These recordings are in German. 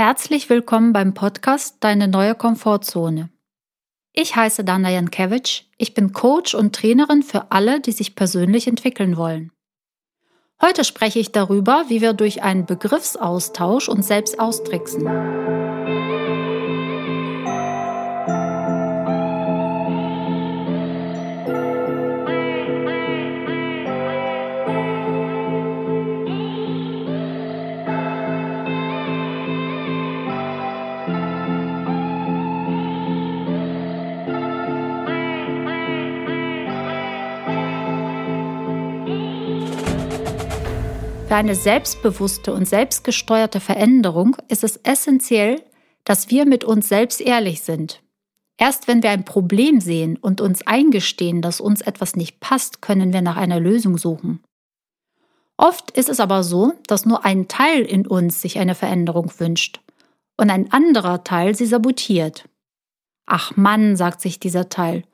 Herzlich willkommen beim Podcast Deine neue Komfortzone. Ich heiße Dana Jankewitsch, ich bin Coach und Trainerin für alle, die sich persönlich entwickeln wollen. Heute spreche ich darüber, wie wir durch einen Begriffsaustausch uns selbst austricksen. Für eine selbstbewusste und selbstgesteuerte Veränderung ist es essentiell, dass wir mit uns selbst ehrlich sind. Erst wenn wir ein Problem sehen und uns eingestehen, dass uns etwas nicht passt, können wir nach einer Lösung suchen. Oft ist es aber so, dass nur ein Teil in uns sich eine Veränderung wünscht und ein anderer Teil sie sabotiert. Ach Mann, sagt sich dieser Teil,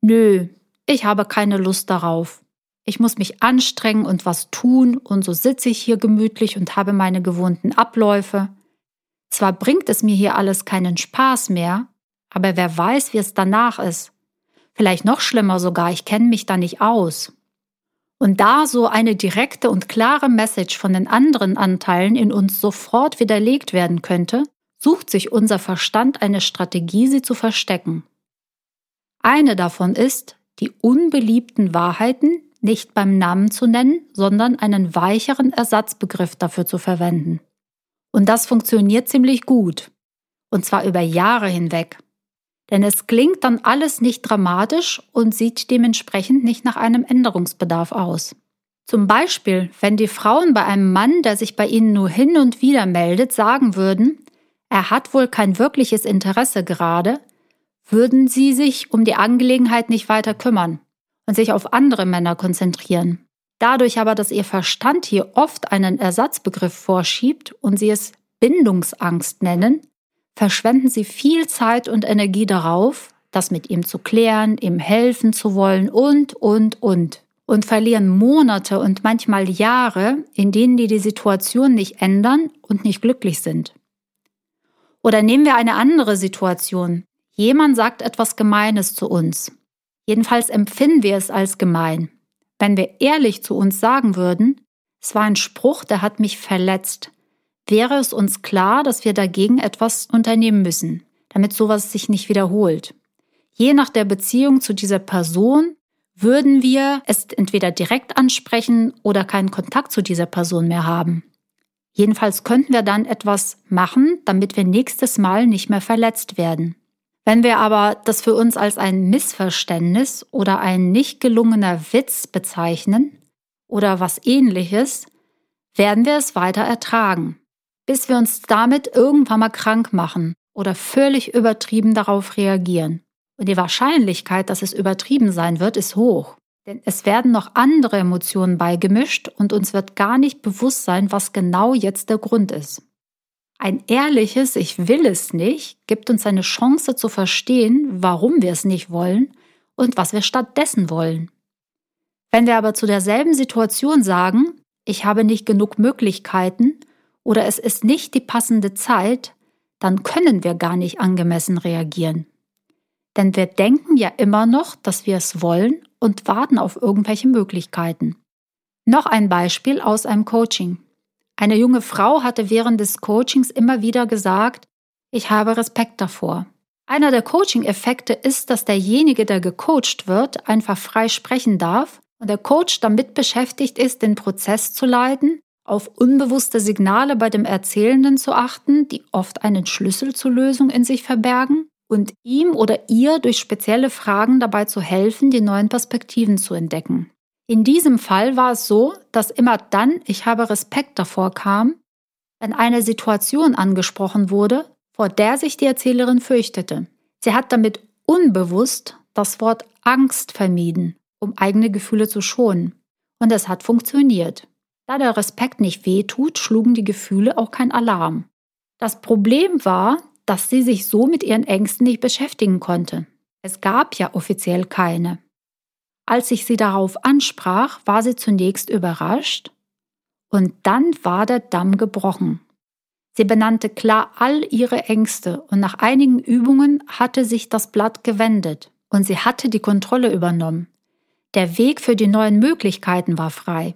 nö, ich habe keine Lust darauf. Ich muss mich anstrengen und was tun, und so sitze ich hier gemütlich und habe meine gewohnten Abläufe. Zwar bringt es mir hier alles keinen Spaß mehr, aber wer weiß, wie es danach ist. Vielleicht noch schlimmer sogar, ich kenne mich da nicht aus. Und da so eine direkte und klare Message von den anderen Anteilen in uns sofort widerlegt werden könnte, sucht sich unser Verstand eine Strategie, sie zu verstecken. Eine davon ist, die unbeliebten Wahrheiten, nicht beim Namen zu nennen, sondern einen weicheren Ersatzbegriff dafür zu verwenden. Und das funktioniert ziemlich gut. Und zwar über Jahre hinweg. Denn es klingt dann alles nicht dramatisch und sieht dementsprechend nicht nach einem Änderungsbedarf aus. Zum Beispiel, wenn die Frauen bei einem Mann, der sich bei ihnen nur hin und wieder meldet, sagen würden, er hat wohl kein wirkliches Interesse gerade, würden sie sich um die Angelegenheit nicht weiter kümmern und sich auf andere Männer konzentrieren. Dadurch aber, dass ihr Verstand hier oft einen Ersatzbegriff vorschiebt und sie es Bindungsangst nennen, verschwenden sie viel Zeit und Energie darauf, das mit ihm zu klären, ihm helfen zu wollen und, und, und. Und verlieren Monate und manchmal Jahre, in denen die die Situation nicht ändern und nicht glücklich sind. Oder nehmen wir eine andere Situation. Jemand sagt etwas Gemeines zu uns. Jedenfalls empfinden wir es als gemein. Wenn wir ehrlich zu uns sagen würden, es war ein Spruch, der hat mich verletzt, wäre es uns klar, dass wir dagegen etwas unternehmen müssen, damit sowas sich nicht wiederholt. Je nach der Beziehung zu dieser Person würden wir es entweder direkt ansprechen oder keinen Kontakt zu dieser Person mehr haben. Jedenfalls könnten wir dann etwas machen, damit wir nächstes Mal nicht mehr verletzt werden. Wenn wir aber das für uns als ein Missverständnis oder ein nicht gelungener Witz bezeichnen oder was ähnliches, werden wir es weiter ertragen, bis wir uns damit irgendwann mal krank machen oder völlig übertrieben darauf reagieren. Und die Wahrscheinlichkeit, dass es übertrieben sein wird, ist hoch. Denn es werden noch andere Emotionen beigemischt und uns wird gar nicht bewusst sein, was genau jetzt der Grund ist. Ein ehrliches Ich will es nicht gibt uns eine Chance zu verstehen, warum wir es nicht wollen und was wir stattdessen wollen. Wenn wir aber zu derselben Situation sagen, ich habe nicht genug Möglichkeiten oder es ist nicht die passende Zeit, dann können wir gar nicht angemessen reagieren. Denn wir denken ja immer noch, dass wir es wollen und warten auf irgendwelche Möglichkeiten. Noch ein Beispiel aus einem Coaching. Eine junge Frau hatte während des Coachings immer wieder gesagt, ich habe Respekt davor. Einer der Coaching-Effekte ist, dass derjenige, der gecoacht wird, einfach frei sprechen darf und der Coach damit beschäftigt ist, den Prozess zu leiten, auf unbewusste Signale bei dem Erzählenden zu achten, die oft einen Schlüssel zur Lösung in sich verbergen, und ihm oder ihr durch spezielle Fragen dabei zu helfen, die neuen Perspektiven zu entdecken. In diesem Fall war es so, dass immer dann ich habe Respekt davor kam, wenn eine Situation angesprochen wurde, vor der sich die Erzählerin fürchtete. Sie hat damit unbewusst das Wort Angst vermieden, um eigene Gefühle zu schonen. Und es hat funktioniert. Da der Respekt nicht wehtut, schlugen die Gefühle auch kein Alarm. Das Problem war, dass sie sich so mit ihren Ängsten nicht beschäftigen konnte. Es gab ja offiziell keine. Als ich sie darauf ansprach, war sie zunächst überrascht und dann war der Damm gebrochen. Sie benannte klar all ihre Ängste und nach einigen Übungen hatte sich das Blatt gewendet und sie hatte die Kontrolle übernommen. Der Weg für die neuen Möglichkeiten war frei.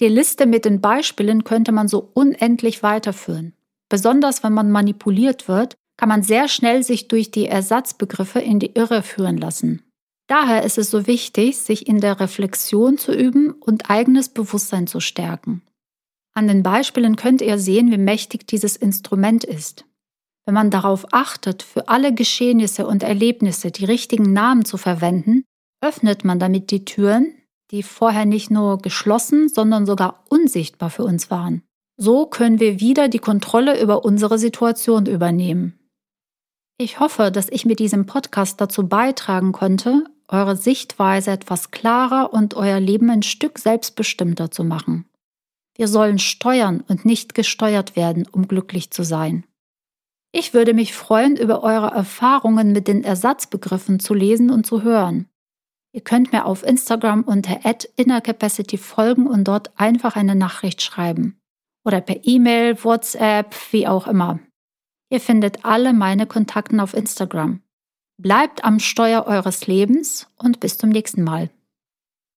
Die Liste mit den Beispielen könnte man so unendlich weiterführen. Besonders wenn man manipuliert wird, kann man sehr schnell sich durch die Ersatzbegriffe in die Irre führen lassen. Daher ist es so wichtig, sich in der Reflexion zu üben und eigenes Bewusstsein zu stärken. An den Beispielen könnt ihr sehen, wie mächtig dieses Instrument ist. Wenn man darauf achtet, für alle Geschehnisse und Erlebnisse die richtigen Namen zu verwenden, öffnet man damit die Türen, die vorher nicht nur geschlossen, sondern sogar unsichtbar für uns waren. So können wir wieder die Kontrolle über unsere Situation übernehmen. Ich hoffe, dass ich mit diesem Podcast dazu beitragen konnte, eure Sichtweise etwas klarer und euer Leben ein Stück selbstbestimmter zu machen. Wir sollen steuern und nicht gesteuert werden, um glücklich zu sein. Ich würde mich freuen, über eure Erfahrungen mit den Ersatzbegriffen zu lesen und zu hören. Ihr könnt mir auf Instagram unter @innercapacity folgen und dort einfach eine Nachricht schreiben oder per E-Mail, WhatsApp, wie auch immer. Ihr findet alle meine Kontakten auf Instagram. Bleibt am Steuer eures Lebens und bis zum nächsten Mal.